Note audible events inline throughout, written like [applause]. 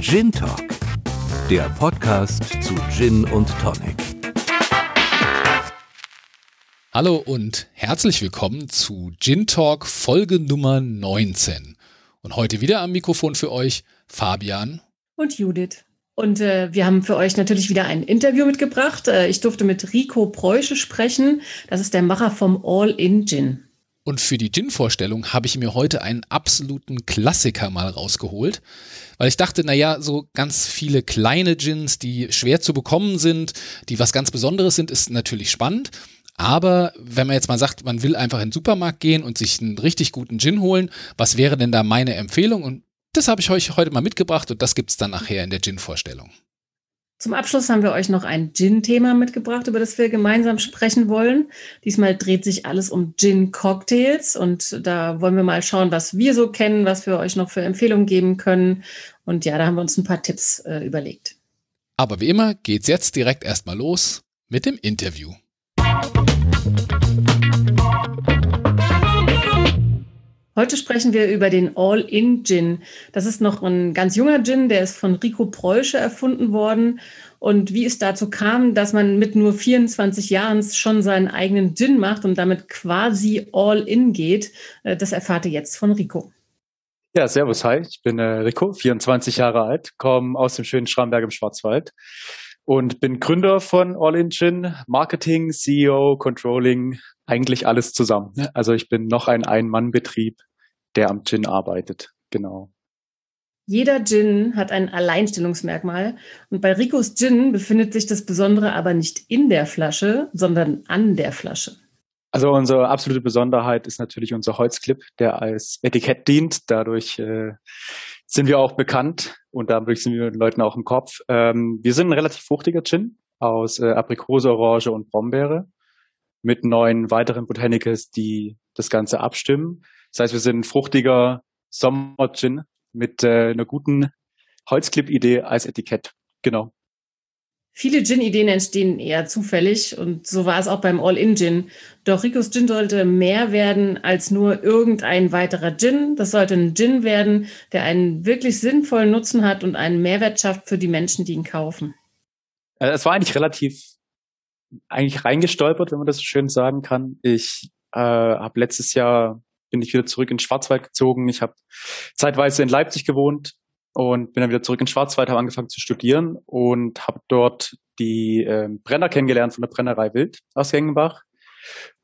Gin Talk, der Podcast zu Gin und Tonic. Hallo und herzlich willkommen zu Gin Talk Folge Nummer 19. Und heute wieder am Mikrofon für euch Fabian und Judith. Und äh, wir haben für euch natürlich wieder ein Interview mitgebracht. Äh, ich durfte mit Rico Preusche sprechen. Das ist der Macher vom All-In Gin. Und für die Gin-Vorstellung habe ich mir heute einen absoluten Klassiker mal rausgeholt, weil ich dachte, naja, so ganz viele kleine Gins, die schwer zu bekommen sind, die was ganz Besonderes sind, ist natürlich spannend. Aber wenn man jetzt mal sagt, man will einfach in den Supermarkt gehen und sich einen richtig guten Gin holen, was wäre denn da meine Empfehlung? Und das habe ich euch heute mal mitgebracht und das gibt es dann nachher in der Gin-Vorstellung. Zum Abschluss haben wir euch noch ein Gin-Thema mitgebracht, über das wir gemeinsam sprechen wollen. Diesmal dreht sich alles um Gin-Cocktails und da wollen wir mal schauen, was wir so kennen, was wir euch noch für Empfehlungen geben können. Und ja, da haben wir uns ein paar Tipps äh, überlegt. Aber wie immer geht's jetzt direkt erstmal los mit dem Interview. Heute sprechen wir über den All-In-Gin. Das ist noch ein ganz junger Gin, der ist von Rico Preusche erfunden worden. Und wie es dazu kam, dass man mit nur 24 Jahren schon seinen eigenen Gin macht und damit quasi All-In geht, äh, das erfahrt ihr jetzt von Rico. Ja, servus, hi. Ich bin äh, Rico, 24 Jahre alt, komme aus dem schönen Schramberg im Schwarzwald und bin Gründer von All In Gin, Marketing, CEO, Controlling, eigentlich alles zusammen. Also ich bin noch ein Ein-Mann-Betrieb der am Gin arbeitet. Genau. Jeder Gin hat ein Alleinstellungsmerkmal und bei Ricos Gin befindet sich das Besondere aber nicht in der Flasche, sondern an der Flasche. Also unsere absolute Besonderheit ist natürlich unser Holzclip, der als Etikett dient. Dadurch äh, sind wir auch bekannt und dadurch sind wir den Leuten auch im Kopf. Ähm, wir sind ein relativ fruchtiger Gin aus äh, Aprikose, Orange und Brombeere mit neun weiteren Botanicals, die das Ganze abstimmen. Das heißt, wir sind ein fruchtiger Sommer-Gin mit äh, einer guten Holzclip-Idee als Etikett. Genau. Viele Gin-Ideen entstehen eher zufällig und so war es auch beim All-In-Gin. Doch Ricos Gin sollte mehr werden als nur irgendein weiterer Gin. Das sollte ein Gin werden, der einen wirklich sinnvollen Nutzen hat und einen Mehrwert schafft für die Menschen, die ihn kaufen. Äh, es war eigentlich relativ eigentlich reingestolpert, wenn man das so schön sagen kann. Ich äh, habe letztes Jahr bin ich wieder zurück in Schwarzwald gezogen. Ich habe zeitweise in Leipzig gewohnt und bin dann wieder zurück in Schwarzwald, habe angefangen zu studieren und habe dort die äh, Brenner kennengelernt von der Brennerei Wild aus Gengenbach.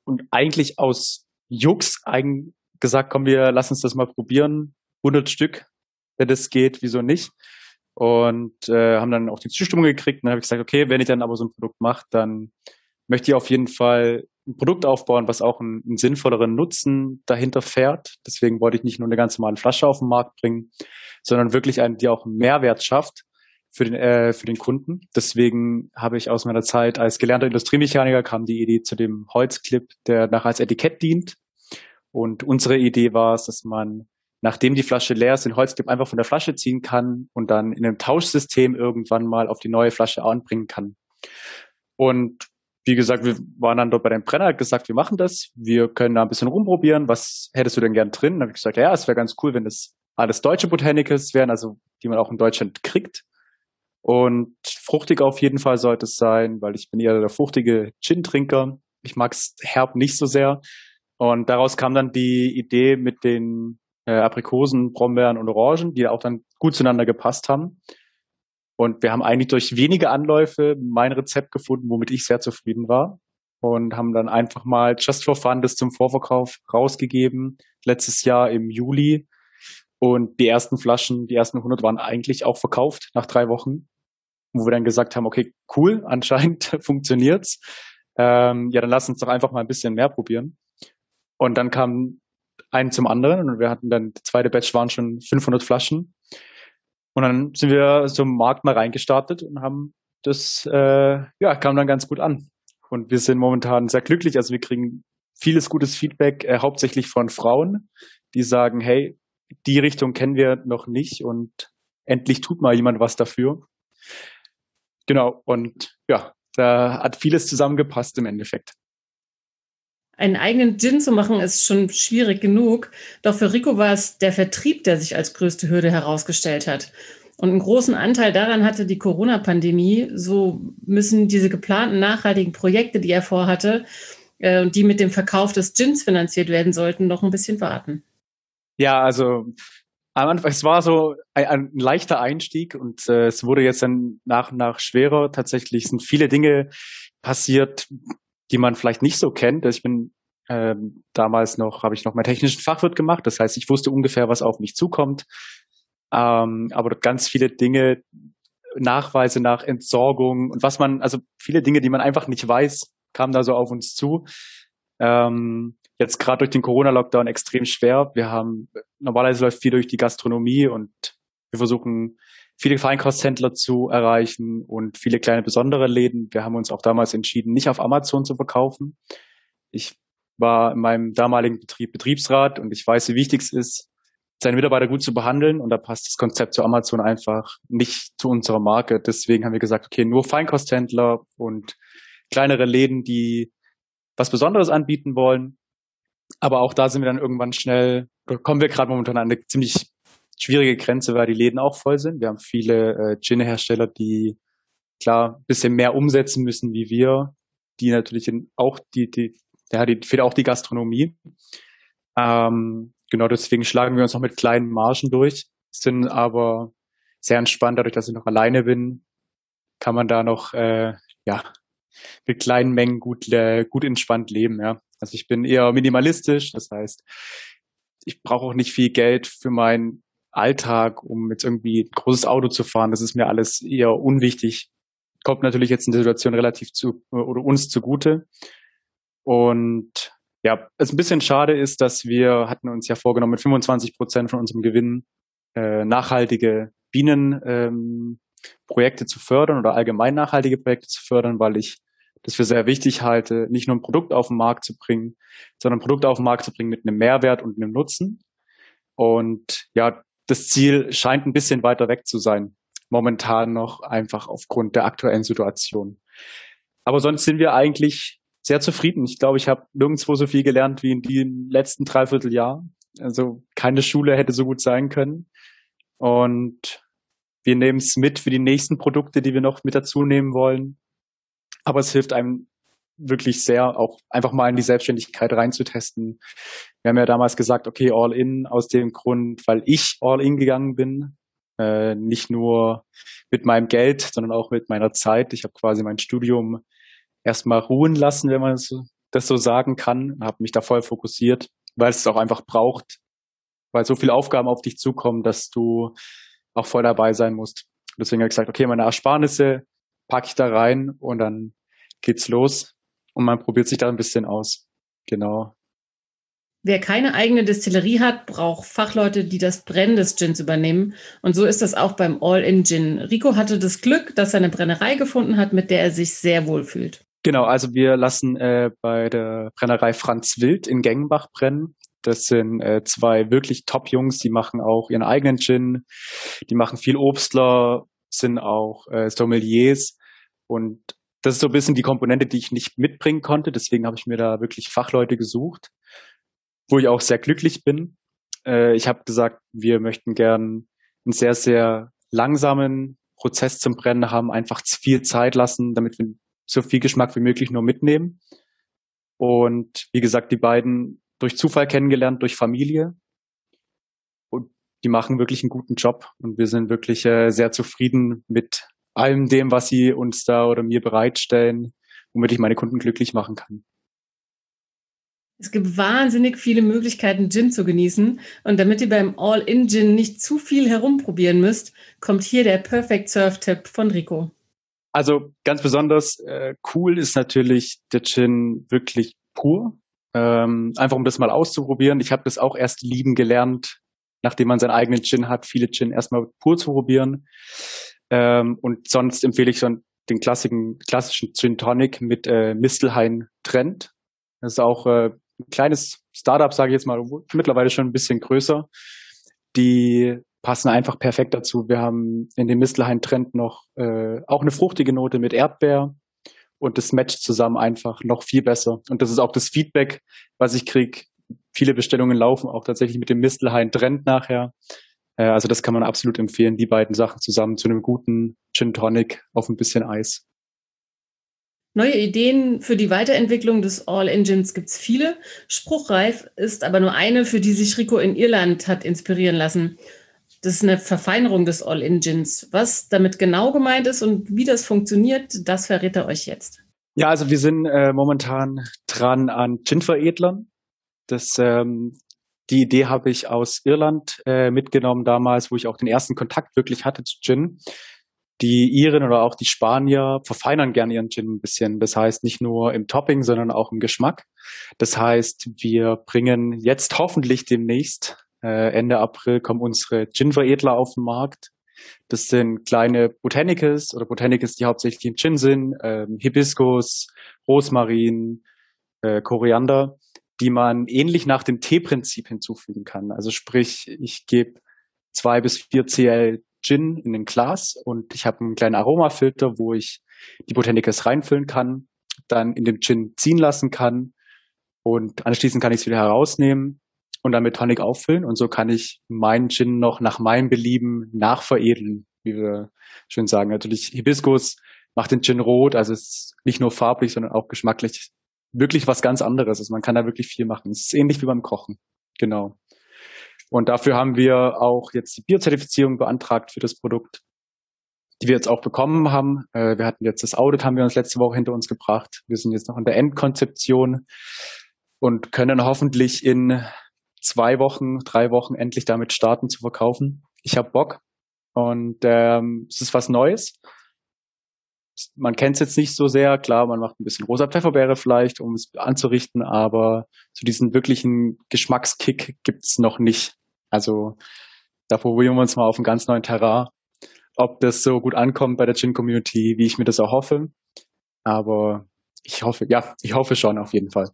Und eigentlich aus Jux eigen gesagt, komm, wir lass uns das mal probieren. 100 Stück, wenn das geht, wieso nicht? Und äh, haben dann auch die Zustimmung gekriegt. Und dann habe ich gesagt, okay, wenn ich dann aber so ein Produkt mache, dann möchte ich auf jeden Fall ein Produkt aufbauen, was auch einen, einen, sinnvolleren Nutzen dahinter fährt. Deswegen wollte ich nicht nur eine ganz normale Flasche auf den Markt bringen, sondern wirklich eine, die auch einen Mehrwert schafft für den, äh, für den Kunden. Deswegen habe ich aus meiner Zeit als gelernter Industriemechaniker kam die Idee zu dem Holzclip, der nachher als Etikett dient. Und unsere Idee war es, dass man, nachdem die Flasche leer ist, den Holzclip einfach von der Flasche ziehen kann und dann in einem Tauschsystem irgendwann mal auf die neue Flasche anbringen kann. Und wie gesagt, wir waren dann dort bei dem Brenner, hat gesagt, wir machen das, wir können da ein bisschen rumprobieren. Was hättest du denn gern drin? Dann habe ich gesagt, ja, es wäre ganz cool, wenn das alles deutsche Botanicals wären, also die man auch in Deutschland kriegt. Und fruchtig auf jeden Fall sollte es sein, weil ich bin eher der fruchtige Gin-Trinker. Ich mag es herb nicht so sehr. Und daraus kam dann die Idee mit den äh, Aprikosen, Brombeeren und Orangen, die auch dann gut zueinander gepasst haben. Und wir haben eigentlich durch wenige Anläufe mein Rezept gefunden, womit ich sehr zufrieden war. Und haben dann einfach mal just for fun das zum Vorverkauf rausgegeben, letztes Jahr im Juli. Und die ersten Flaschen, die ersten 100 waren eigentlich auch verkauft nach drei Wochen, wo wir dann gesagt haben, okay, cool, [laughs] anscheinend funktioniert's. Ähm, ja, dann lass uns doch einfach mal ein bisschen mehr probieren. Und dann kam ein zum anderen und wir hatten dann, die zweite Batch waren schon 500 Flaschen. Und dann sind wir so im Markt mal reingestartet und haben das, äh, ja, kam dann ganz gut an. Und wir sind momentan sehr glücklich. Also wir kriegen vieles gutes Feedback, äh, hauptsächlich von Frauen, die sagen, hey, die Richtung kennen wir noch nicht und endlich tut mal jemand was dafür. Genau. Und ja, da hat vieles zusammengepasst im Endeffekt. Einen eigenen Gin zu machen ist schon schwierig genug. Doch für Rico war es der Vertrieb, der sich als größte Hürde herausgestellt hat. Und einen großen Anteil daran hatte die Corona-Pandemie. So müssen diese geplanten nachhaltigen Projekte, die er vorhatte äh, und die mit dem Verkauf des Gins finanziert werden sollten, noch ein bisschen warten. Ja, also am Anfang, es war so ein, ein leichter Einstieg und äh, es wurde jetzt dann nach und nach schwerer. Tatsächlich sind viele Dinge passiert, die man vielleicht nicht so kennt. Ich bin ähm, damals noch, habe ich noch meinen technischen Fachwirt gemacht. Das heißt, ich wusste ungefähr, was auf mich zukommt. Ähm, aber ganz viele Dinge, Nachweise nach Entsorgung und was man, also viele Dinge, die man einfach nicht weiß, kamen da so auf uns zu. Ähm, jetzt gerade durch den Corona-Lockdown extrem schwer. Wir haben, normalerweise läuft viel durch die Gastronomie und wir versuchen viele Feinkosthändler zu erreichen und viele kleine besondere Läden. Wir haben uns auch damals entschieden, nicht auf Amazon zu verkaufen. Ich war in meinem damaligen Betrieb Betriebsrat und ich weiß, wie wichtig es ist, seine Mitarbeiter gut zu behandeln und da passt das Konzept zu Amazon einfach nicht zu unserer Marke. Deswegen haben wir gesagt, okay, nur Feinkosthändler und kleinere Läden, die was Besonderes anbieten wollen. Aber auch da sind wir dann irgendwann schnell, kommen wir gerade momentan an eine ziemlich schwierige Grenze, weil die Läden auch voll sind. Wir haben viele äh, Gin-Hersteller, die klar ein bisschen mehr umsetzen müssen wie wir, die natürlich auch die, die, ja, die fehlt auch die Gastronomie. Ähm, genau deswegen schlagen wir uns noch mit kleinen Margen durch, sind aber sehr entspannt, dadurch, dass ich noch alleine bin, kann man da noch äh, ja mit kleinen Mengen gut äh, gut entspannt leben. Ja, also ich bin eher minimalistisch, das heißt, ich brauche auch nicht viel Geld für meinen Alltag, um jetzt irgendwie ein großes Auto zu fahren. Das ist mir alles eher unwichtig. Kommt natürlich jetzt in der Situation relativ zu oder uns zugute. Und ja, es ein bisschen schade ist, dass wir hatten uns ja vorgenommen, mit 25 Prozent von unserem Gewinn äh, nachhaltige Bienenprojekte ähm, zu fördern oder allgemein nachhaltige Projekte zu fördern, weil ich das für sehr wichtig halte, nicht nur ein Produkt auf den Markt zu bringen, sondern ein Produkt auf den Markt zu bringen mit einem Mehrwert und einem Nutzen. Und ja, das Ziel scheint ein bisschen weiter weg zu sein. Momentan noch einfach aufgrund der aktuellen Situation. Aber sonst sind wir eigentlich sehr zufrieden. Ich glaube, ich habe nirgendwo so viel gelernt wie in den letzten Dreivierteljahr. Also keine Schule hätte so gut sein können. Und wir nehmen es mit für die nächsten Produkte, die wir noch mit dazu nehmen wollen. Aber es hilft einem wirklich sehr, auch einfach mal in die Selbstständigkeit reinzutesten. Wir haben ja damals gesagt, okay, all in aus dem Grund, weil ich all in gegangen bin. Äh, nicht nur mit meinem Geld, sondern auch mit meiner Zeit. Ich habe quasi mein Studium erstmal ruhen lassen, wenn man das so sagen kann, habe mich da voll fokussiert, weil es auch einfach braucht, weil so viele Aufgaben auf dich zukommen, dass du auch voll dabei sein musst. Deswegen habe ich gesagt, okay, meine Ersparnisse packe ich da rein und dann geht's los und man probiert sich da ein bisschen aus. Genau. Wer keine eigene Distillerie hat, braucht Fachleute, die das Brennen des Gins übernehmen. Und so ist das auch beim All-in-Gin. Rico hatte das Glück, dass er eine Brennerei gefunden hat, mit der er sich sehr wohl fühlt. Genau, also wir lassen äh, bei der Brennerei Franz Wild in Gengenbach brennen. Das sind äh, zwei wirklich Top-Jungs, die machen auch ihren eigenen Gin, die machen viel Obstler, sind auch äh, Sommeliers und das ist so ein bisschen die Komponente, die ich nicht mitbringen konnte. Deswegen habe ich mir da wirklich Fachleute gesucht, wo ich auch sehr glücklich bin. Äh, ich habe gesagt, wir möchten gern einen sehr, sehr langsamen Prozess zum Brennen haben, einfach viel Zeit lassen, damit wir so viel Geschmack wie möglich nur mitnehmen. Und wie gesagt, die beiden durch Zufall kennengelernt, durch Familie. Und die machen wirklich einen guten Job. Und wir sind wirklich äh, sehr zufrieden mit allem dem, was sie uns da oder mir bereitstellen, womit ich meine Kunden glücklich machen kann. Es gibt wahnsinnig viele Möglichkeiten, Gin zu genießen. Und damit ihr beim All-in-Gin nicht zu viel herumprobieren müsst, kommt hier der Perfect Surf-Tipp von Rico. Also ganz besonders äh, cool ist natürlich der Gin wirklich pur. Ähm, einfach um das mal auszuprobieren. Ich habe das auch erst lieben gelernt, nachdem man seinen eigenen Gin hat, viele Gin erstmal pur zu probieren. Ähm, und sonst empfehle ich so den klassischen, klassischen Gin Tonic mit äh, Mistelhain Trend. Das ist auch äh, ein kleines Startup, sage ich jetzt mal, mittlerweile schon ein bisschen größer. Die passen einfach perfekt dazu. Wir haben in dem Mistelhain Trend noch äh, auch eine fruchtige Note mit Erdbeer und das matcht zusammen einfach noch viel besser. Und das ist auch das Feedback, was ich kriege. Viele Bestellungen laufen auch tatsächlich mit dem Mistelhain Trend nachher. Äh, also das kann man absolut empfehlen, die beiden Sachen zusammen zu einem guten Gin Tonic auf ein bisschen Eis. Neue Ideen für die Weiterentwicklung des All-Engines gibt es viele. Spruchreif ist aber nur eine, für die sich Rico in Irland hat inspirieren lassen. Das ist eine Verfeinerung des All-Engines. Was damit genau gemeint ist und wie das funktioniert, das verrät er euch jetzt. Ja, also wir sind äh, momentan dran an Gin-Veredlern. Das, ähm, die Idee habe ich aus Irland äh, mitgenommen damals, wo ich auch den ersten Kontakt wirklich hatte zu Gin die Iren oder auch die Spanier verfeinern gerne ihren Gin ein bisschen. Das heißt nicht nur im Topping, sondern auch im Geschmack. Das heißt, wir bringen jetzt hoffentlich demnächst, äh, Ende April, kommen unsere Gin-Veredler auf den Markt. Das sind kleine Botanicals oder Botanicals, die hauptsächlich im Gin sind, äh, Hibiskus, Rosmarin, äh, Koriander, die man ähnlich nach dem Teeprinzip hinzufügen kann. Also sprich, ich gebe zwei bis vier Cl Gin in ein Glas und ich habe einen kleinen Aromafilter, wo ich die Botanicals reinfüllen kann, dann in dem Gin ziehen lassen kann und anschließend kann ich es wieder herausnehmen und dann mit Tonic auffüllen und so kann ich meinen Gin noch nach meinem Belieben nachveredeln, wie wir schön sagen. Natürlich Hibiskus macht den Gin rot, also es ist nicht nur farblich, sondern auch geschmacklich wirklich was ganz anderes. Also man kann da wirklich viel machen. Es ist ähnlich wie beim Kochen. Genau. Und dafür haben wir auch jetzt die Biozertifizierung beantragt für das Produkt, die wir jetzt auch bekommen haben. Äh, wir hatten jetzt das Audit, haben wir uns letzte Woche hinter uns gebracht. Wir sind jetzt noch in der Endkonzeption und können hoffentlich in zwei Wochen, drei Wochen endlich damit starten zu verkaufen. Ich habe Bock und ähm, es ist was Neues. Man kennt es jetzt nicht so sehr, klar, man macht ein bisschen rosa Pfefferbeere vielleicht, um es anzurichten, aber so diesen wirklichen Geschmackskick gibt's noch nicht. Also da probieren wir uns mal auf einem ganz neuen Terrain, ob das so gut ankommt bei der Gin-Community, wie ich mir das auch hoffe. Aber ich hoffe, ja, ich hoffe schon auf jeden Fall.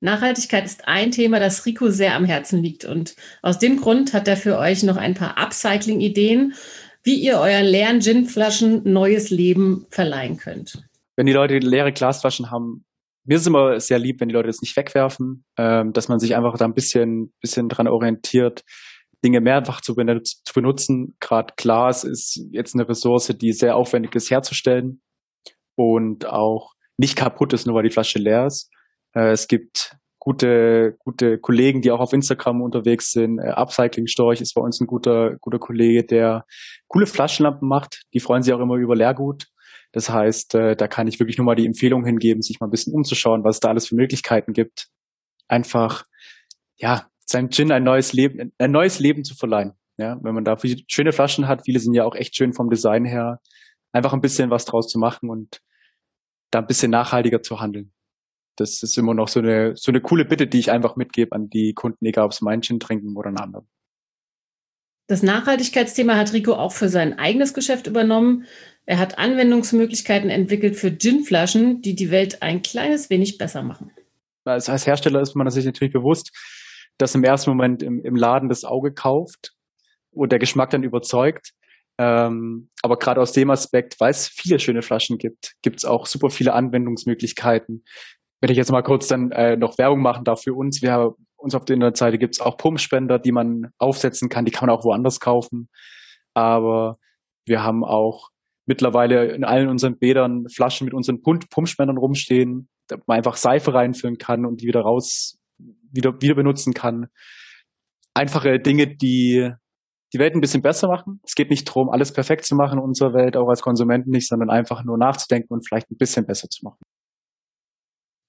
Nachhaltigkeit ist ein Thema, das Rico sehr am Herzen liegt. Und aus dem Grund hat er für euch noch ein paar Upcycling-Ideen, wie ihr euren leeren Ginflaschen neues Leben verleihen könnt. Wenn die Leute leere Glasflaschen haben, mir ist es immer sehr lieb, wenn die Leute das nicht wegwerfen, ähm, dass man sich einfach da ein bisschen, bisschen dran orientiert, Dinge mehrfach zu, benutz zu benutzen. Gerade Glas ist jetzt eine Ressource, die sehr aufwendig ist herzustellen und auch nicht kaputt ist, nur weil die Flasche leer ist. Äh, es gibt gute, gute Kollegen, die auch auf Instagram unterwegs sind. Äh, Upcycling Storch ist bei uns ein guter, guter Kollege, der coole Flaschenlampen macht. Die freuen sich auch immer über Leergut. Das heißt, äh, da kann ich wirklich nur mal die Empfehlung hingeben, sich mal ein bisschen umzuschauen, was es da alles für Möglichkeiten gibt. Einfach, ja, seinem Gin ein neues Leben, ein neues Leben zu verleihen. Ja, wenn man da schöne Flaschen hat, viele sind ja auch echt schön vom Design her, einfach ein bisschen was draus zu machen und da ein bisschen nachhaltiger zu handeln. Das ist immer noch so eine, so eine coole Bitte, die ich einfach mitgebe an die Kunden, egal ob es mein Gin trinken oder einen anderen. Das Nachhaltigkeitsthema hat Rico auch für sein eigenes Geschäft übernommen. Er hat Anwendungsmöglichkeiten entwickelt für Ginflaschen, die die Welt ein kleines wenig besser machen. Als, als Hersteller ist man sich natürlich bewusst, dass im ersten Moment im, im Laden das Auge kauft und der Geschmack dann überzeugt. Ähm, aber gerade aus dem Aspekt, weil es viele schöne Flaschen gibt, gibt es auch super viele Anwendungsmöglichkeiten. Wenn ich jetzt mal kurz dann äh, noch Werbung machen darf für uns, wir haben uns auf der Internetseite gibt es auch Pumpspender, die man aufsetzen kann, die kann man auch woanders kaufen. Aber wir haben auch mittlerweile in allen unseren Bädern Flaschen mit unseren Pumpspendern rumstehen, da man einfach Seife reinfüllen kann und die wieder raus, wieder, wieder benutzen kann. Einfache Dinge, die die Welt ein bisschen besser machen. Es geht nicht darum, alles perfekt zu machen in unserer Welt, auch als Konsumenten nicht, sondern einfach nur nachzudenken und vielleicht ein bisschen besser zu machen.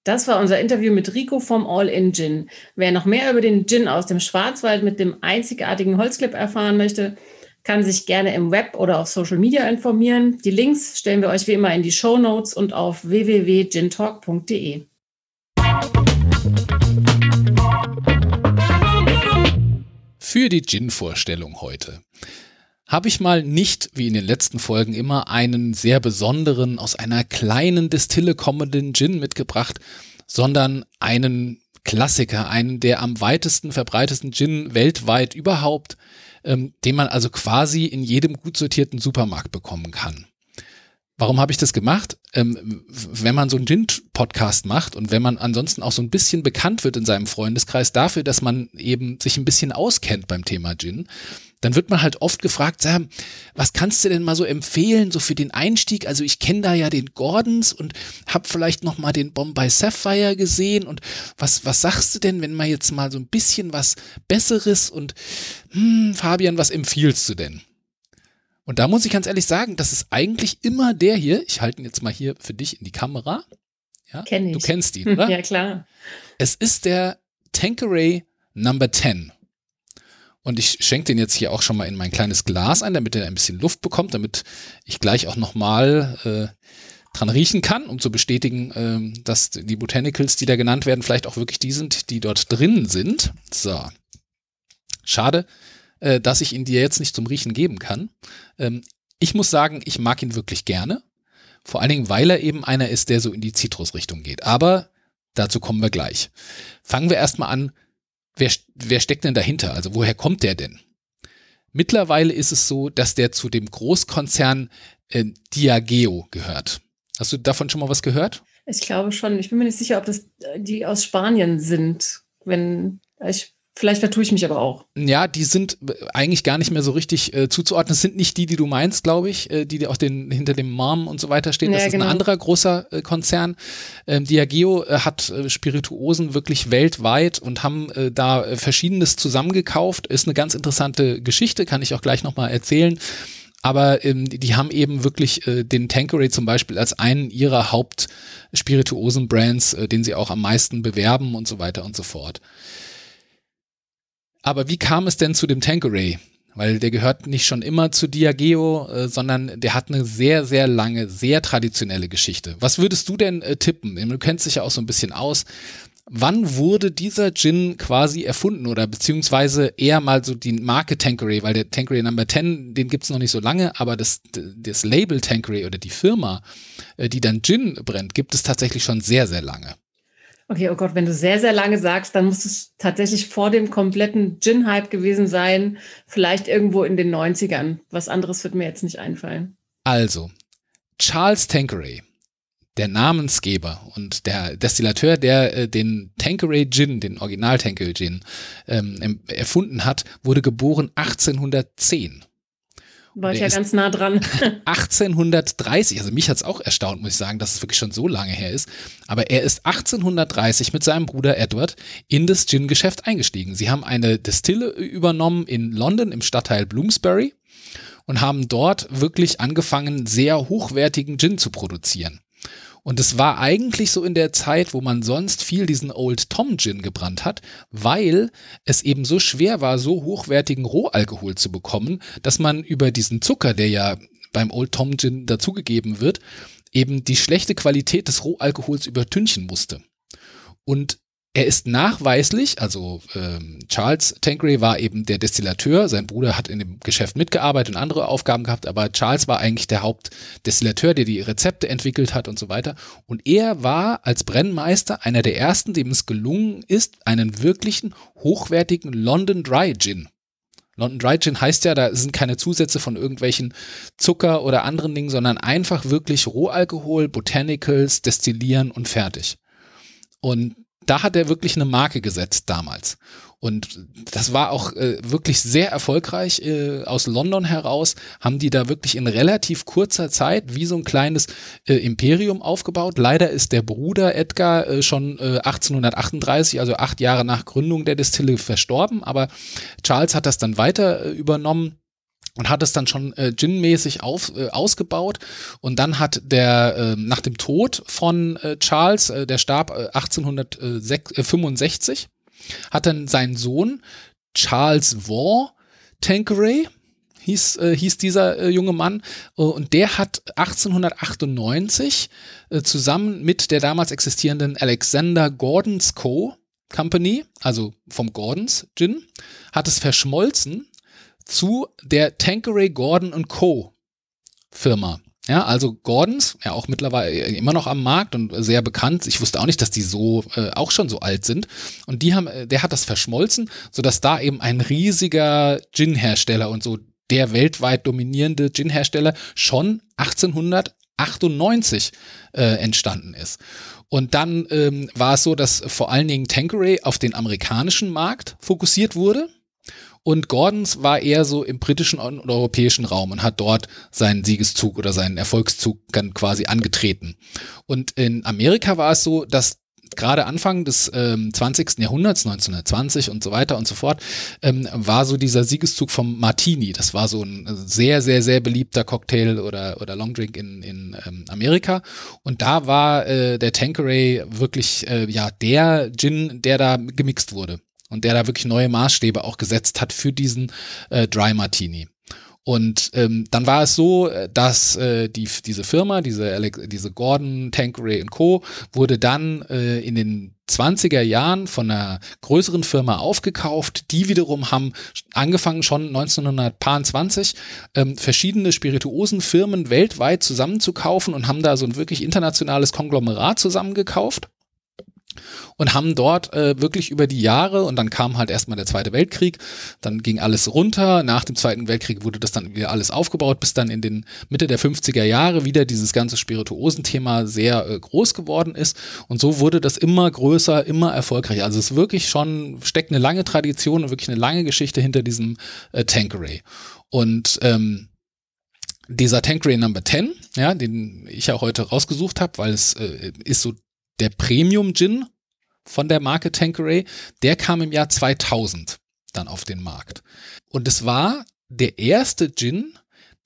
Das war unser Interview mit Rico vom All-In Gin. Wer noch mehr über den Gin aus dem Schwarzwald mit dem einzigartigen Holzclip erfahren möchte, kann sich gerne im Web oder auf Social Media informieren. Die Links stellen wir euch wie immer in die Show Notes und auf www.gintalk.de. Für die Gin-Vorstellung heute habe ich mal nicht, wie in den letzten Folgen immer, einen sehr besonderen, aus einer kleinen Distille kommenden Gin mitgebracht, sondern einen Klassiker, einen der am weitesten verbreitesten Gin weltweit überhaupt, ähm, den man also quasi in jedem gut sortierten Supermarkt bekommen kann. Warum habe ich das gemacht? Ähm, wenn man so einen Gin-Podcast macht und wenn man ansonsten auch so ein bisschen bekannt wird in seinem Freundeskreis dafür, dass man eben sich ein bisschen auskennt beim Thema Gin, dann wird man halt oft gefragt, Sam, was kannst du denn mal so empfehlen, so für den Einstieg? Also ich kenne da ja den Gordons und habe vielleicht noch mal den Bombay Sapphire gesehen und was, was sagst du denn, wenn man jetzt mal so ein bisschen was Besseres und hm, Fabian, was empfiehlst du denn? Und da muss ich ganz ehrlich sagen, das ist eigentlich immer der hier, ich halte ihn jetzt mal hier für dich in die Kamera. Ja, Kenn ich. Du kennst ihn, [laughs] oder? ja, klar. Es ist der Tanqueray Number 10. Und ich schenke den jetzt hier auch schon mal in mein kleines Glas ein, damit er ein bisschen Luft bekommt, damit ich gleich auch nochmal äh, dran riechen kann, um zu bestätigen, äh, dass die Botanicals, die da genannt werden, vielleicht auch wirklich die sind, die dort drin sind. So. Schade, äh, dass ich ihn dir jetzt nicht zum Riechen geben kann. Ähm, ich muss sagen, ich mag ihn wirklich gerne. Vor allen Dingen, weil er eben einer ist, der so in die Zitrusrichtung geht. Aber dazu kommen wir gleich. Fangen wir erstmal an, wer, wer steckt denn dahinter? Also woher kommt der denn? Mittlerweile ist es so, dass der zu dem Großkonzern äh, Diageo gehört. Hast du davon schon mal was gehört? Ich glaube schon. Ich bin mir nicht sicher, ob das äh, die aus Spanien sind. Wenn ich Vielleicht vertue ich mich aber auch. Ja, die sind eigentlich gar nicht mehr so richtig äh, zuzuordnen. Das sind nicht die, die du meinst, glaube ich, äh, die auch den, hinter dem Mom und so weiter stehen. Das ja, ist genau. ein anderer großer äh, Konzern. Ähm, Diageo äh, hat äh, Spirituosen wirklich weltweit und haben äh, da äh, Verschiedenes zusammengekauft. Ist eine ganz interessante Geschichte, kann ich auch gleich nochmal erzählen. Aber ähm, die haben eben wirklich äh, den Tanqueray zum Beispiel als einen ihrer Hauptspirituosen-Brands, äh, den sie auch am meisten bewerben und so weiter und so fort. Aber wie kam es denn zu dem Tanqueray? Weil der gehört nicht schon immer zu Diageo, äh, sondern der hat eine sehr, sehr lange, sehr traditionelle Geschichte. Was würdest du denn äh, tippen? Du kennst dich ja auch so ein bisschen aus. Wann wurde dieser Gin quasi erfunden oder beziehungsweise eher mal so die Marke Tanqueray, weil der Tanqueray Number 10, den gibt's noch nicht so lange, aber das, das Label Tanqueray oder die Firma, äh, die dann Gin brennt, gibt es tatsächlich schon sehr, sehr lange. Okay, oh Gott, wenn du sehr, sehr lange sagst, dann muss es tatsächlich vor dem kompletten Gin-Hype gewesen sein, vielleicht irgendwo in den 90ern. Was anderes wird mir jetzt nicht einfallen. Also, Charles Tanqueray, der Namensgeber und der Destillateur, der äh, den Tanqueray Gin, den Original Tanqueray Gin, ähm, erfunden hat, wurde geboren 1810. War ich ja ganz nah dran. [laughs] 1830, also mich hat's auch erstaunt, muss ich sagen, dass es wirklich schon so lange her ist. Aber er ist 1830 mit seinem Bruder Edward in das Gin-Geschäft eingestiegen. Sie haben eine Destille übernommen in London im Stadtteil Bloomsbury und haben dort wirklich angefangen, sehr hochwertigen Gin zu produzieren. Und es war eigentlich so in der Zeit, wo man sonst viel diesen Old Tom Gin gebrannt hat, weil es eben so schwer war, so hochwertigen Rohalkohol zu bekommen, dass man über diesen Zucker, der ja beim Old Tom Gin dazugegeben wird, eben die schlechte Qualität des Rohalkohols übertünchen musste. Und er ist nachweislich, also ähm, Charles Tanqueray war eben der Destillateur, sein Bruder hat in dem Geschäft mitgearbeitet und andere Aufgaben gehabt, aber Charles war eigentlich der Hauptdestillateur, der die Rezepte entwickelt hat und so weiter. Und er war als Brennmeister einer der ersten, dem es gelungen ist, einen wirklichen hochwertigen London Dry Gin. London Dry Gin heißt ja, da sind keine Zusätze von irgendwelchen Zucker oder anderen Dingen, sondern einfach wirklich Rohalkohol, Botanicals, destillieren und fertig. Und da hat er wirklich eine Marke gesetzt damals. Und das war auch äh, wirklich sehr erfolgreich äh, aus London heraus, haben die da wirklich in relativ kurzer Zeit wie so ein kleines äh, Imperium aufgebaut. Leider ist der Bruder Edgar äh, schon äh, 1838, also acht Jahre nach Gründung der Distille, verstorben, aber Charles hat das dann weiter äh, übernommen und hat es dann schon äh, Gin-mäßig äh, ausgebaut. Und dann hat der, äh, nach dem Tod von äh, Charles, äh, der starb äh, 1865, hat dann sein Sohn Charles Vaughan Tanqueray, hieß, äh, hieß dieser äh, junge Mann. Äh, und der hat 1898 äh, zusammen mit der damals existierenden Alexander Gordons Co. Company, also vom Gordons Gin, hat es verschmolzen zu der Tanqueray Gordon Co. Firma. Ja, also Gordons, ja auch mittlerweile immer noch am Markt und sehr bekannt. Ich wusste auch nicht, dass die so äh, auch schon so alt sind. Und die haben, äh, der hat das verschmolzen, sodass da eben ein riesiger Gin-Hersteller und so der weltweit dominierende Gin-Hersteller schon 1800 1998 äh, entstanden ist. Und dann ähm, war es so, dass vor allen Dingen Tanqueray auf den amerikanischen Markt fokussiert wurde. Und Gordons war eher so im britischen und europäischen Raum und hat dort seinen Siegeszug oder seinen Erfolgszug dann quasi angetreten. Und in Amerika war es so, dass gerade Anfang des ähm, 20. Jahrhunderts, 1920 und so weiter und so fort, ähm, war so dieser Siegeszug vom Martini. Das war so ein sehr, sehr, sehr beliebter Cocktail oder, oder Longdrink in, in ähm, Amerika. Und da war äh, der Tanqueray wirklich äh, ja der Gin, der da gemixt wurde. Und der da wirklich neue Maßstäbe auch gesetzt hat für diesen äh, Dry Martini. Und ähm, dann war es so, äh, dass äh, die, diese Firma, diese, diese Gordon, Tanqueray Co., wurde dann äh, in den 20er Jahren von einer größeren Firma aufgekauft. Die wiederum haben angefangen schon 1920 ähm, verschiedene Spirituosenfirmen weltweit zusammenzukaufen und haben da so ein wirklich internationales Konglomerat zusammengekauft und haben dort äh, wirklich über die Jahre und dann kam halt erstmal der Zweite Weltkrieg, dann ging alles runter, nach dem Zweiten Weltkrieg wurde das dann wieder alles aufgebaut, bis dann in den Mitte der 50er Jahre wieder dieses ganze Spirituosenthema sehr äh, groß geworden ist und so wurde das immer größer, immer erfolgreicher. Also es ist wirklich schon, steckt eine lange Tradition und wirklich eine lange Geschichte hinter diesem äh, Tanqueray. Und ähm, dieser Tanqueray Number 10, ja, den ich ja heute rausgesucht habe, weil es äh, ist so der Premium Gin von der Marke Tanqueray, der kam im Jahr 2000 dann auf den Markt. Und es war der erste Gin,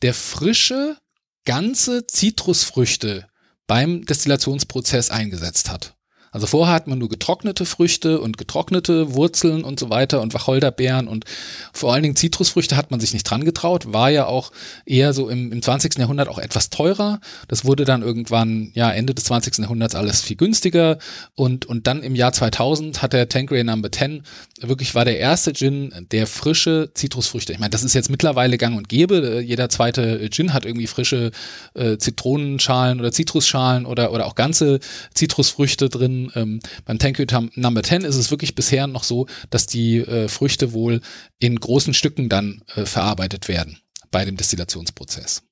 der frische, ganze Zitrusfrüchte beim Destillationsprozess eingesetzt hat. Also vorher hat man nur getrocknete Früchte und getrocknete Wurzeln und so weiter und Wacholderbeeren und vor allen Dingen Zitrusfrüchte hat man sich nicht dran getraut, war ja auch eher so im, im 20. Jahrhundert auch etwas teurer. Das wurde dann irgendwann, ja, Ende des 20. Jahrhunderts alles viel günstiger und, und dann im Jahr 2000 hat der Tanqueray Number 10 wirklich war der erste Gin, der frische Zitrusfrüchte, ich meine, das ist jetzt mittlerweile gang und gäbe, jeder zweite Gin hat irgendwie frische äh, Zitronenschalen oder Zitrusschalen oder, oder auch ganze Zitrusfrüchte drin ähm, beim Thank You Number 10 ist es wirklich bisher noch so, dass die äh, Früchte wohl in großen Stücken dann äh, verarbeitet werden bei dem Destillationsprozess.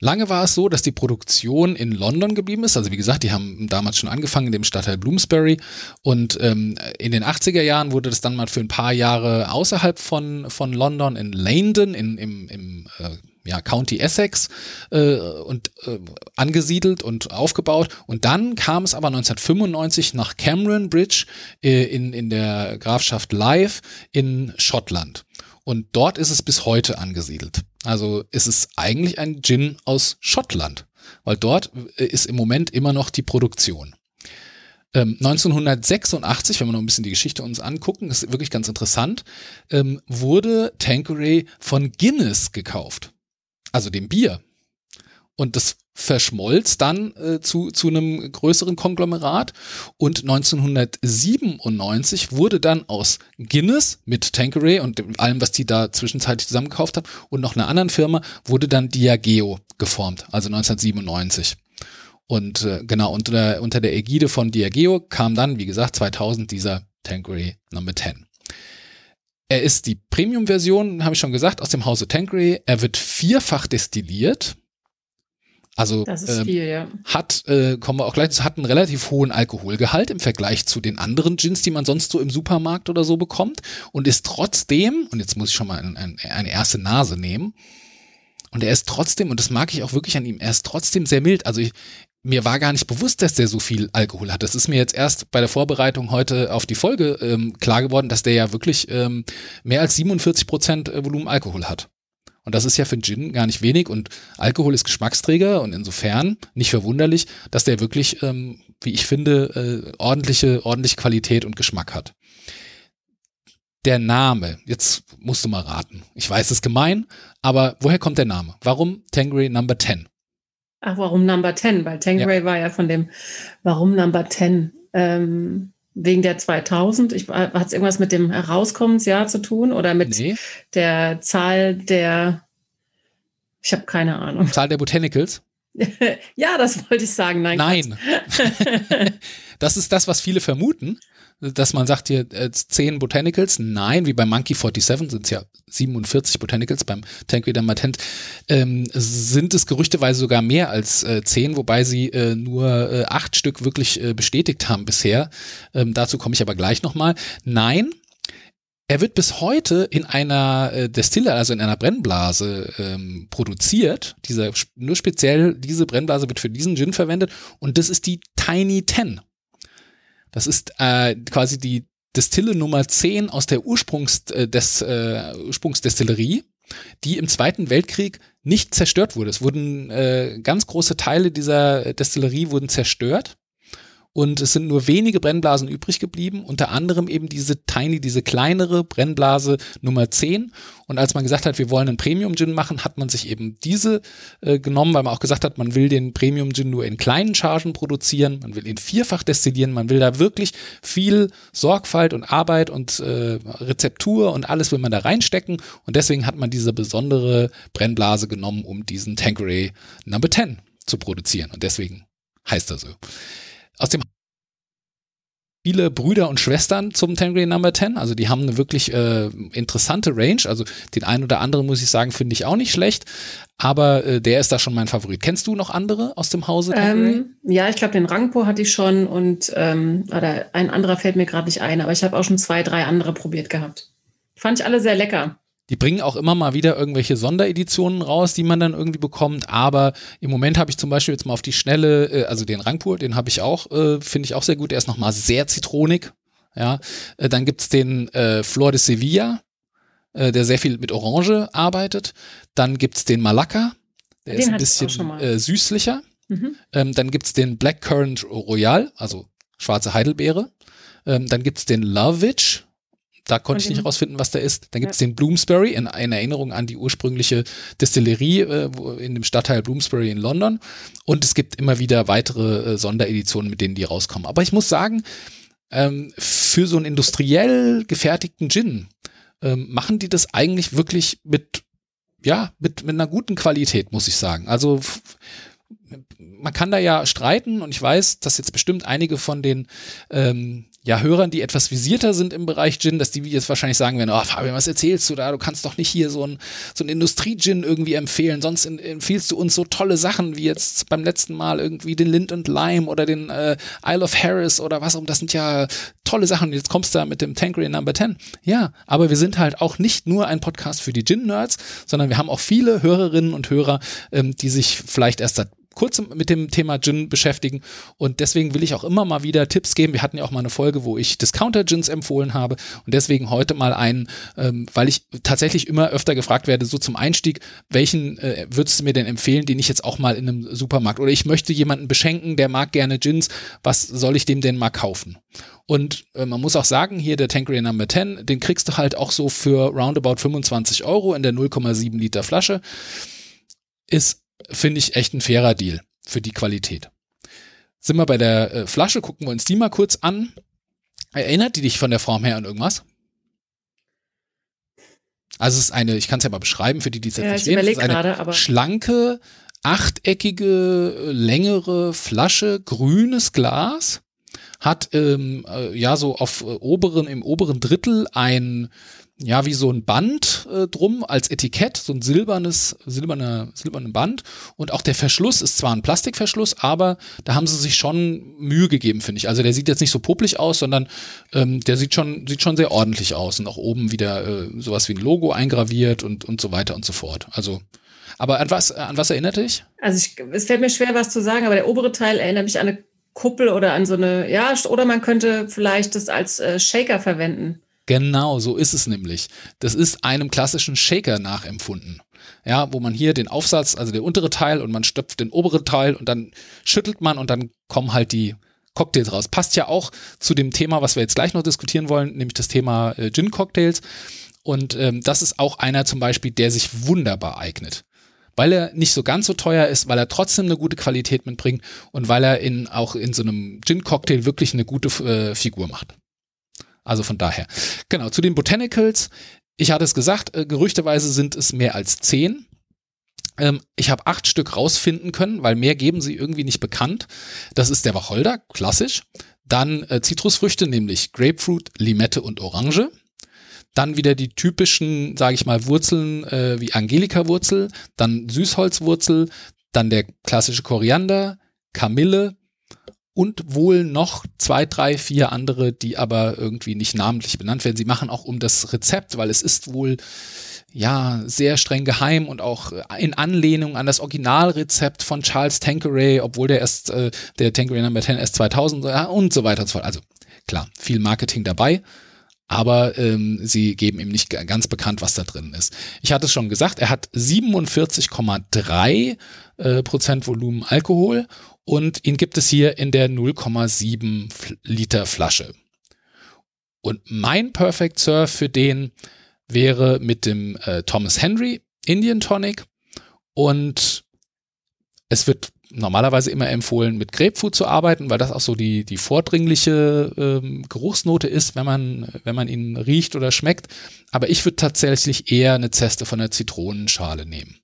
Lange war es so, dass die Produktion in London geblieben ist. Also wie gesagt, die haben damals schon angefangen in dem Stadtteil Bloomsbury und ähm, in den 80er Jahren wurde das dann mal für ein paar Jahre außerhalb von, von London in Landon in, im, im äh, ja, County Essex äh, und äh, angesiedelt und aufgebaut. Und dann kam es aber 1995 nach Cameron Bridge äh, in, in der Grafschaft Live in Schottland. Und dort ist es bis heute angesiedelt. Also ist es eigentlich ein Gin aus Schottland, weil dort äh, ist im Moment immer noch die Produktion. 1986, ähm, wenn wir noch ein bisschen die Geschichte uns angucken, ist wirklich ganz interessant, ähm, wurde Tanqueray von Guinness gekauft also dem Bier. Und das verschmolz dann äh, zu, zu einem größeren Konglomerat. Und 1997 wurde dann aus Guinness mit Tanqueray und allem, was die da zwischenzeitlich zusammengekauft haben, und noch einer anderen Firma, wurde dann Diageo geformt, also 1997. Und äh, genau, unter, unter der Ägide von Diageo kam dann, wie gesagt, 2000 dieser Tanqueray Number 10. Er ist die Premium-Version, habe ich schon gesagt, aus dem Hause Tanqueray. Er wird vierfach destilliert. Also ähm, viel, ja. hat, äh, kommen wir auch gleich, hat einen relativ hohen Alkoholgehalt im Vergleich zu den anderen Gins, die man sonst so im Supermarkt oder so bekommt und ist trotzdem, und jetzt muss ich schon mal ein, ein, eine erste Nase nehmen, und er ist trotzdem, und das mag ich auch wirklich an ihm, er ist trotzdem sehr mild. Also ich, mir war gar nicht bewusst, dass der so viel Alkohol hat. Das ist mir jetzt erst bei der Vorbereitung heute auf die Folge ähm, klar geworden, dass der ja wirklich ähm, mehr als 47 Prozent äh, Volumen Alkohol hat. Und das ist ja für Gin gar nicht wenig und Alkohol ist Geschmacksträger und insofern nicht verwunderlich, dass der wirklich, ähm, wie ich finde, äh, ordentliche, ordentliche Qualität und Geschmack hat. Der Name, jetzt musst du mal raten. Ich weiß, es ist gemein, aber woher kommt der Name? Warum Tangri Number 10? Ach, warum Number 10? Weil Tangray ja. war ja von dem, warum Number 10? Ähm, wegen der 2000? Hat es irgendwas mit dem Herauskommensjahr zu tun oder mit nee. der Zahl der, ich habe keine Ahnung. Zahl der Botanicals? [laughs] ja, das wollte ich sagen. Nein. Nein. [laughs] das ist das, was viele vermuten, dass man sagt hier äh, 10 Botanicals. Nein, wie beim Monkey 47 sind es ja 47 Botanicals, beim Tankreader Matent ähm, sind es gerüchteweise sogar mehr als äh, 10, wobei sie äh, nur äh, acht Stück wirklich äh, bestätigt haben bisher. Ähm, dazu komme ich aber gleich nochmal. Nein, er wird bis heute in einer äh, Destille, also in einer Brennblase ähm, produziert. Dieser, nur speziell diese Brennblase wird für diesen Gin verwendet und das ist die Tiny Ten. Das ist äh, quasi die Destille Nummer 10 aus der Ursprungs, äh, des, äh, Ursprungsdestillerie, die im Zweiten Weltkrieg nicht zerstört wurde. Es wurden äh, ganz große Teile dieser Destillerie wurden zerstört und es sind nur wenige Brennblasen übrig geblieben, unter anderem eben diese Tiny, diese kleinere Brennblase Nummer 10. Und als man gesagt hat, wir wollen einen Premium-Gin machen, hat man sich eben diese äh, genommen, weil man auch gesagt hat, man will den Premium-Gin nur in kleinen Chargen produzieren, man will ihn vierfach destillieren, man will da wirklich viel Sorgfalt und Arbeit und äh, Rezeptur und alles will man da reinstecken. Und deswegen hat man diese besondere Brennblase genommen, um diesen Tanqueray Number 10 zu produzieren. Und deswegen heißt er so aus dem viele Brüder und Schwestern zum Tangri Number 10. Also die haben eine wirklich äh, interessante Range. Also den einen oder anderen, muss ich sagen, finde ich auch nicht schlecht. Aber äh, der ist da schon mein Favorit. Kennst du noch andere aus dem Hause? Ähm, ja, ich glaube, den Rangpo hatte ich schon und ähm, oder ein anderer fällt mir gerade nicht ein, aber ich habe auch schon zwei, drei andere probiert gehabt. Fand ich alle sehr lecker. Die bringen auch immer mal wieder irgendwelche Sondereditionen raus, die man dann irgendwie bekommt. Aber im Moment habe ich zum Beispiel jetzt mal auf die Schnelle, äh, also den Rangpur, den habe ich auch, äh, finde ich auch sehr gut. Der ist nochmal sehr zitronig. Ja, äh, dann gibt's den äh, Flor de Sevilla, äh, der sehr viel mit Orange arbeitet. Dann gibt's den Malacca, der den ist ein bisschen äh, süßlicher. Mhm. Ähm, dann gibt's den Blackcurrant Royal, also schwarze Heidelbeere. Ähm, dann gibt's den Lovitch, da konnte ich nicht rausfinden, was der ist. Dann gibt es ja. den Bloomsbury in, in, Erinnerung an die ursprüngliche Destillerie äh, in dem Stadtteil Bloomsbury in London. Und es gibt immer wieder weitere äh, Sondereditionen, mit denen die rauskommen. Aber ich muss sagen, ähm, für so einen industriell gefertigten Gin ähm, machen die das eigentlich wirklich mit, ja, mit, mit einer guten Qualität, muss ich sagen. Also man kann da ja streiten und ich weiß, dass jetzt bestimmt einige von den ähm, ja, Hörern, die etwas visierter sind im Bereich Gin, dass die jetzt wahrscheinlich sagen werden, oh Fabian, was erzählst du da? Du kannst doch nicht hier so ein, so ein Industrie-Gin irgendwie empfehlen, sonst empfiehlst du uns so tolle Sachen wie jetzt beim letzten Mal irgendwie den Lind und Lime oder den äh, Isle of Harris oder was, das sind ja tolle Sachen. Jetzt kommst du da mit dem Tankery Number 10. Ja, aber wir sind halt auch nicht nur ein Podcast für die Gin-Nerds, sondern wir haben auch viele Hörerinnen und Hörer, ähm, die sich vielleicht erst seit kurz mit dem Thema Gin beschäftigen und deswegen will ich auch immer mal wieder Tipps geben. Wir hatten ja auch mal eine Folge, wo ich Discounter-Gins empfohlen habe und deswegen heute mal einen, ähm, weil ich tatsächlich immer öfter gefragt werde, so zum Einstieg, welchen äh, würdest du mir denn empfehlen, den ich jetzt auch mal in einem Supermarkt oder ich möchte jemanden beschenken, der mag gerne Gins, was soll ich dem denn mal kaufen? Und äh, man muss auch sagen, hier der Tankery Number 10, den kriegst du halt auch so für roundabout 25 Euro in der 0,7 Liter Flasche. Ist finde ich echt ein fairer Deal für die Qualität. Sind wir bei der äh, Flasche, gucken wir uns die mal kurz an. Erinnert die dich von der Form her an irgendwas? Also es ist eine, ich kann es ja mal beschreiben für die, die es jetzt ja, nicht sehen. Es ist eine grade, schlanke, achteckige, längere Flasche, grünes Glas, hat ähm, äh, ja so auf äh, oberen, im oberen Drittel ein ja, wie so ein Band äh, drum als Etikett, so ein silbernes, silberne, silberne Band. Und auch der Verschluss ist zwar ein Plastikverschluss, aber da haben sie sich schon Mühe gegeben, finde ich. Also der sieht jetzt nicht so popelig aus, sondern ähm, der sieht schon, sieht schon sehr ordentlich aus. Und auch oben wieder äh, sowas wie ein Logo eingraviert und, und so weiter und so fort. Also, aber an was, an was erinnert dich? Also ich, es fällt mir schwer, was zu sagen, aber der obere Teil erinnert mich an eine Kuppel oder an so eine, ja, oder man könnte vielleicht das als äh, Shaker verwenden. Genau, so ist es nämlich. Das ist einem klassischen Shaker nachempfunden. Ja, wo man hier den Aufsatz, also der untere Teil und man stöpft den oberen Teil und dann schüttelt man und dann kommen halt die Cocktails raus. Passt ja auch zu dem Thema, was wir jetzt gleich noch diskutieren wollen, nämlich das Thema äh, Gin-Cocktails. Und ähm, das ist auch einer zum Beispiel, der sich wunderbar eignet. Weil er nicht so ganz so teuer ist, weil er trotzdem eine gute Qualität mitbringt und weil er in, auch in so einem Gin-Cocktail wirklich eine gute äh, Figur macht. Also von daher. Genau, zu den Botanicals. Ich hatte es gesagt, äh, gerüchteweise sind es mehr als zehn. Ähm, ich habe acht Stück rausfinden können, weil mehr geben sie irgendwie nicht bekannt. Das ist der Wacholder, klassisch. Dann äh, Zitrusfrüchte, nämlich Grapefruit, Limette und Orange. Dann wieder die typischen, sage ich mal, Wurzeln äh, wie Angelika-Wurzel, dann Süßholzwurzel, dann der klassische Koriander, Kamille und wohl noch zwei, drei, vier andere, die aber irgendwie nicht namentlich benannt werden. Sie machen auch um das Rezept, weil es ist wohl ja sehr streng geheim und auch in Anlehnung an das Originalrezept von Charles Tanqueray, obwohl der erst äh, der Tanqueray Number 10 erst 2000 ja, und so weiter und so fort. Also klar, viel Marketing dabei aber ähm, sie geben ihm nicht ganz bekannt, was da drin ist. Ich hatte es schon gesagt, er hat 47,3 äh, Prozent Volumen Alkohol und ihn gibt es hier in der 0,7 Liter Flasche. Und mein Perfect Surf für den wäre mit dem äh, Thomas Henry Indian Tonic und es wird normalerweise immer empfohlen, mit Grapefruit zu arbeiten, weil das auch so die, die vordringliche ähm, Geruchsnote ist, wenn man, wenn man ihn riecht oder schmeckt. Aber ich würde tatsächlich eher eine Zeste von der Zitronenschale nehmen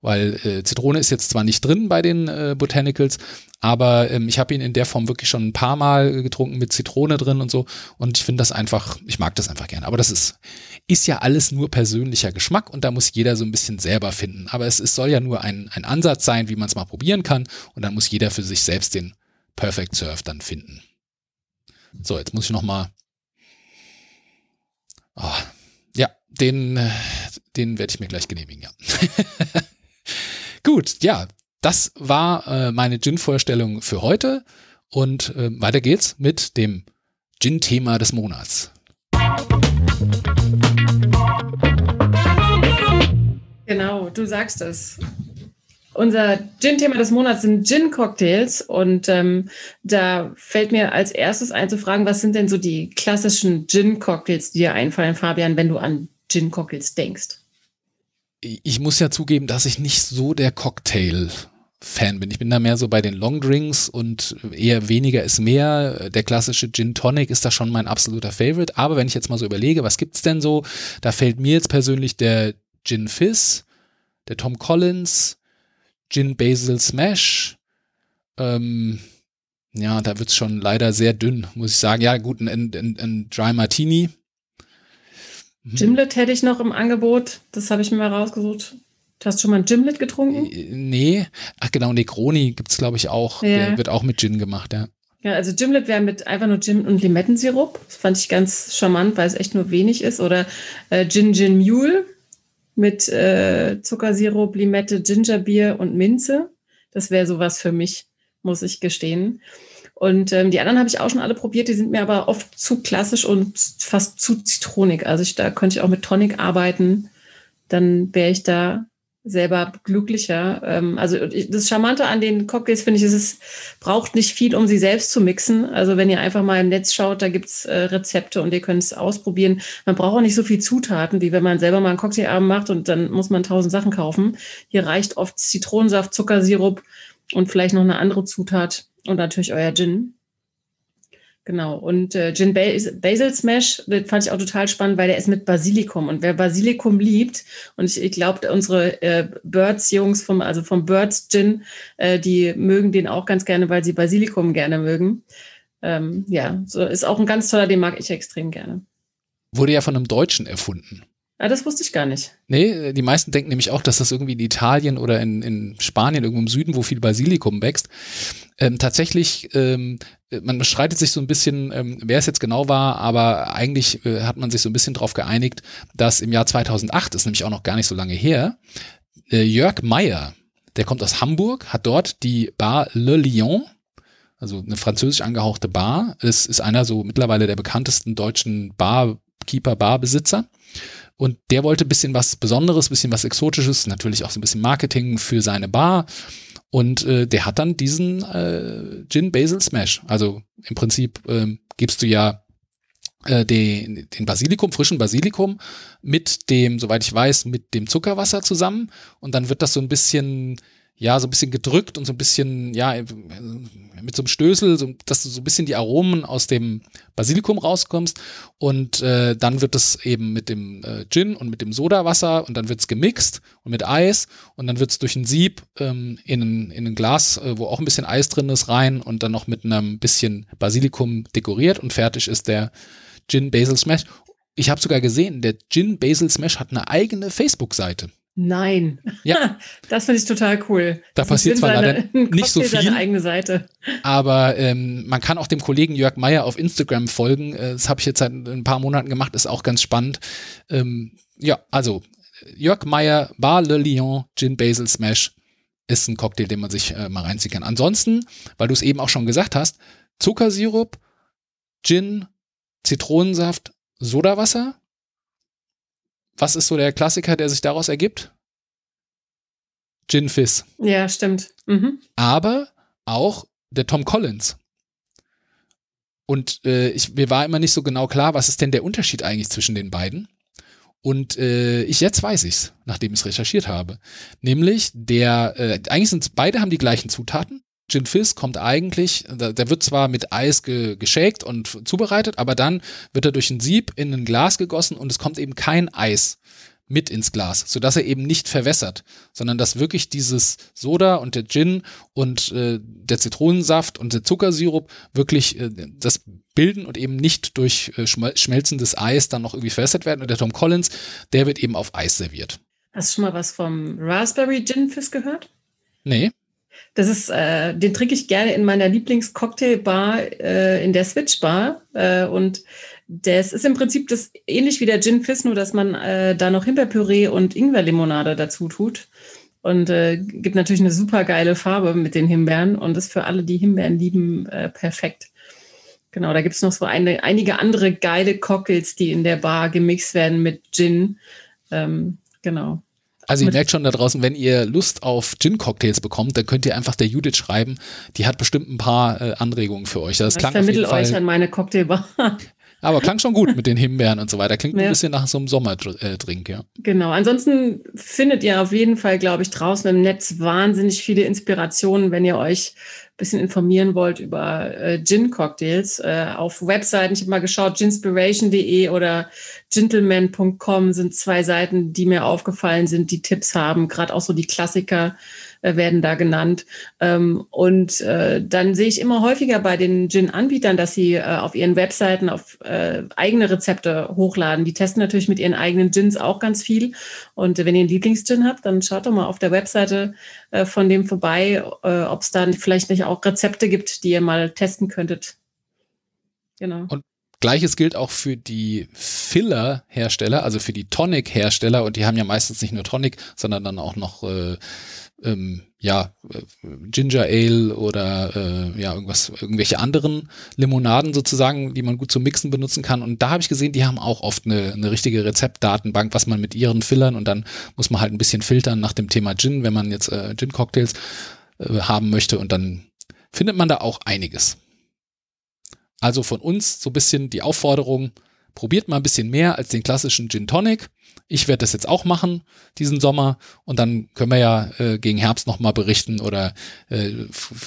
weil äh, Zitrone ist jetzt zwar nicht drin bei den äh, Botanicals, aber ähm, ich habe ihn in der Form wirklich schon ein paar Mal getrunken mit Zitrone drin und so und ich finde das einfach, ich mag das einfach gerne. Aber das ist ist ja alles nur persönlicher Geschmack und da muss jeder so ein bisschen selber finden. Aber es, es soll ja nur ein, ein Ansatz sein, wie man es mal probieren kann und dann muss jeder für sich selbst den Perfect Surf dann finden. So, jetzt muss ich noch mal oh, ja, den, äh, den werde ich mir gleich genehmigen, ja. [laughs] Gut, ja, das war äh, meine Gin-Vorstellung für heute. Und äh, weiter geht's mit dem Gin-Thema des Monats. Genau, du sagst es. Unser Gin-Thema des Monats sind Gin-Cocktails und ähm, da fällt mir als erstes ein zu fragen, was sind denn so die klassischen Gin-Cocktails, die dir einfallen, Fabian, wenn du an Gin-Cocktails denkst? Ich muss ja zugeben, dass ich nicht so der Cocktail Fan bin. Ich bin da mehr so bei den Long Drinks und eher weniger ist mehr. Der klassische Gin Tonic ist da schon mein absoluter Favorite. Aber wenn ich jetzt mal so überlege, was gibt's denn so? Da fällt mir jetzt persönlich der Gin Fizz, der Tom Collins, Gin Basil Smash. Ähm, ja, da wird's schon leider sehr dünn, muss ich sagen. Ja, gut, ein, ein, ein Dry Martini Mhm. Gimlet hätte ich noch im Angebot. Das habe ich mir mal rausgesucht. Du hast schon mal ein Gimlet getrunken? Äh, nee. Ach genau, Negroni gibt es, glaube ich, auch. Ja. Der wird auch mit Gin gemacht, ja. Ja, also Gimlet wäre mit einfach nur Gin und Limettensirup. Das fand ich ganz charmant, weil es echt nur wenig ist. Oder äh, Gin Gin Mule mit äh, Zuckersirup, Limette, Gingerbier und Minze. Das wäre sowas für mich, muss ich gestehen. Und ähm, die anderen habe ich auch schon alle probiert, die sind mir aber oft zu klassisch und fast zu zitronig. Also ich, da könnte ich auch mit Tonic arbeiten, dann wäre ich da selber glücklicher. Ähm, also das Charmante an den Cocktails finde ich, ist, es braucht nicht viel, um sie selbst zu mixen. Also wenn ihr einfach mal im Netz schaut, da gibt's äh, Rezepte und ihr könnt es ausprobieren. Man braucht auch nicht so viel Zutaten, wie wenn man selber mal einen Cocktailabend macht und dann muss man tausend Sachen kaufen. Hier reicht oft Zitronensaft, Zuckersirup und vielleicht noch eine andere Zutat und natürlich euer Gin. Genau. Und äh, Gin Basil Smash, das fand ich auch total spannend, weil der ist mit Basilikum. Und wer Basilikum liebt, und ich, ich glaube, unsere äh, Birds-Jungs vom, also vom Birds Gin, äh, die mögen den auch ganz gerne, weil sie Basilikum gerne mögen. Ähm, ja, so ist auch ein ganz toller, den mag ich extrem gerne. Wurde ja von einem Deutschen erfunden. Ah, das wusste ich gar nicht. Nee, die meisten denken nämlich auch, dass das irgendwie in Italien oder in, in Spanien, irgendwo im Süden, wo viel Basilikum wächst. Ähm, tatsächlich, ähm, man streitet sich so ein bisschen, ähm, wer es jetzt genau war, aber eigentlich äh, hat man sich so ein bisschen darauf geeinigt, dass im Jahr 2008, ist nämlich auch noch gar nicht so lange her, äh, Jörg Meyer, der kommt aus Hamburg, hat dort die Bar Le Lion, also eine französisch angehauchte Bar. Es ist einer so mittlerweile der bekanntesten deutschen Barkeeper, Barbesitzer. Und der wollte bisschen was Besonderes, bisschen was Exotisches, natürlich auch so ein bisschen Marketing für seine Bar. Und äh, der hat dann diesen äh, Gin Basil Smash. Also im Prinzip ähm, gibst du ja äh, den, den Basilikum, frischen Basilikum mit dem, soweit ich weiß, mit dem Zuckerwasser zusammen. Und dann wird das so ein bisschen ja, so ein bisschen gedrückt und so ein bisschen, ja, mit so einem Stößel, so, dass du so ein bisschen die Aromen aus dem Basilikum rauskommst. Und äh, dann wird es eben mit dem äh, Gin und mit dem Sodawasser und dann wird es gemixt und mit Eis und dann wird es durch ein Sieb ähm, in, in ein Glas, äh, wo auch ein bisschen Eis drin ist, rein und dann noch mit einem bisschen Basilikum dekoriert und fertig ist der Gin Basil Smash. Ich habe sogar gesehen, der Gin Basil Smash hat eine eigene Facebook-Seite. Nein. Ja. [laughs] Das finde ich total cool. Da das passiert zwar leider nicht so viel. Eigene Seite. Aber ähm, man kann auch dem Kollegen Jörg Meyer auf Instagram folgen. Äh, das habe ich jetzt seit ein paar Monaten gemacht, ist auch ganz spannend. Ähm, ja, also Jörg Meyer, Bar Le Lion, Gin Basil Smash ist ein Cocktail, den man sich äh, mal reinziehen kann. Ansonsten, weil du es eben auch schon gesagt hast, Zuckersirup, Gin, Zitronensaft, Sodawasser was ist so der Klassiker, der sich daraus ergibt? Gin Fizz. Ja, stimmt. Mhm. Aber auch der Tom Collins. Und äh, ich, mir war immer nicht so genau klar, was ist denn der Unterschied eigentlich zwischen den beiden. Und äh, ich jetzt weiß ich's, nachdem ich es recherchiert habe. Nämlich der, äh, eigentlich sind beide haben die gleichen Zutaten, Gin Fizz kommt eigentlich, der wird zwar mit Eis ge geshakt und zubereitet, aber dann wird er durch ein Sieb in ein Glas gegossen und es kommt eben kein Eis mit ins Glas, sodass er eben nicht verwässert, sondern dass wirklich dieses Soda und der Gin und äh, der Zitronensaft und der Zuckersirup wirklich äh, das bilden und eben nicht durch äh, schmelzendes Eis dann noch irgendwie verwässert werden. Und der Tom Collins, der wird eben auf Eis serviert. Hast du schon mal was vom Raspberry Gin Fizz gehört? Nee. Das ist, äh, den trinke ich gerne in meiner Lieblingscocktailbar, äh, in der Switch Bar. Äh, und das ist im Prinzip das ähnlich wie der Gin Fizz, nur dass man äh, da noch Himbeerpüree und Ingwerlimonade dazu tut. Und äh, gibt natürlich eine super geile Farbe mit den Himbeeren und ist für alle, die Himbeeren lieben, äh, perfekt. Genau, da gibt es noch so eine, einige andere geile Cocktails, die in der Bar gemixt werden mit Gin. Ähm, genau. Also ihr merkt schon da draußen, wenn ihr Lust auf Gin-Cocktails bekommt, dann könnt ihr einfach der Judith schreiben. Die hat bestimmt ein paar äh, Anregungen für euch. Das ich vermittle euch an meine Cocktailbar. Aber klang schon gut mit den Himbeeren und so weiter. Klingt ja. ein bisschen nach so einem Sommerdrink, ja. Genau. Ansonsten findet ihr auf jeden Fall, glaube ich, draußen im Netz wahnsinnig viele Inspirationen, wenn ihr euch bisschen informieren wollt über äh, Gin-Cocktails, äh, auf Webseiten, ich habe mal geschaut, ginspiration.de oder gentleman.com sind zwei Seiten, die mir aufgefallen sind, die Tipps haben, gerade auch so die Klassiker äh, werden da genannt. Ähm, und äh, dann sehe ich immer häufiger bei den Gin-Anbietern, dass sie äh, auf ihren Webseiten auf äh, eigene Rezepte hochladen. Die testen natürlich mit ihren eigenen Gins auch ganz viel. Und wenn ihr einen Lieblingsgin habt, dann schaut doch mal auf der Webseite äh, von dem vorbei, äh, ob es da vielleicht nicht auch Rezepte gibt, die ihr mal testen könntet. Genau. Und Gleiches gilt auch für die Filler-Hersteller, also für die Tonic-Hersteller. Und die haben ja meistens nicht nur Tonic, sondern dann auch noch äh, ähm, ja, äh, Ginger Ale oder äh, ja, irgendwas, irgendwelche anderen Limonaden sozusagen, die man gut zum Mixen benutzen kann. Und da habe ich gesehen, die haben auch oft eine, eine richtige Rezeptdatenbank, was man mit ihren Fillern und dann muss man halt ein bisschen filtern nach dem Thema Gin, wenn man jetzt äh, Gin-Cocktails äh, haben möchte und dann findet man da auch einiges. Also von uns so ein bisschen die Aufforderung, probiert mal ein bisschen mehr als den klassischen Gin Tonic ich werde das jetzt auch machen, diesen Sommer. Und dann können wir ja äh, gegen Herbst nochmal berichten oder äh,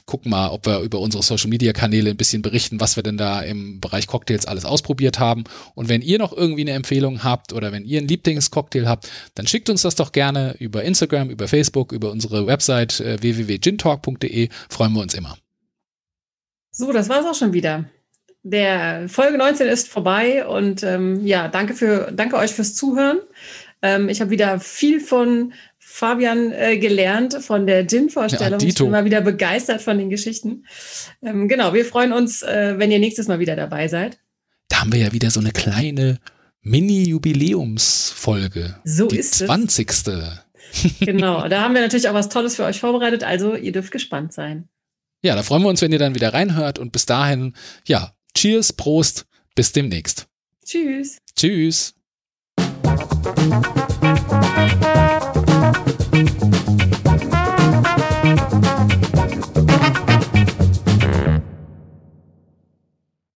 gucken mal, ob wir über unsere Social-Media-Kanäle ein bisschen berichten, was wir denn da im Bereich Cocktails alles ausprobiert haben. Und wenn ihr noch irgendwie eine Empfehlung habt oder wenn ihr ein Lieblingscocktail habt, dann schickt uns das doch gerne über Instagram, über Facebook, über unsere Website äh, www.gintalk.de. Freuen wir uns immer. So, das war's auch schon wieder. Der Folge 19 ist vorbei und ähm, ja, danke für danke euch fürs Zuhören. Ähm, ich habe wieder viel von Fabian äh, gelernt von der Gin-Vorstellung. Ja, ich bin mal wieder begeistert von den Geschichten. Ähm, genau, wir freuen uns, äh, wenn ihr nächstes Mal wieder dabei seid. Da haben wir ja wieder so eine kleine Mini-Jubiläumsfolge. So die ist 20. es. [laughs] genau, da haben wir natürlich auch was Tolles für euch vorbereitet, also ihr dürft gespannt sein. Ja, da freuen wir uns, wenn ihr dann wieder reinhört und bis dahin, ja, Cheers, Prost, bis demnächst. Tschüss. Tschüss.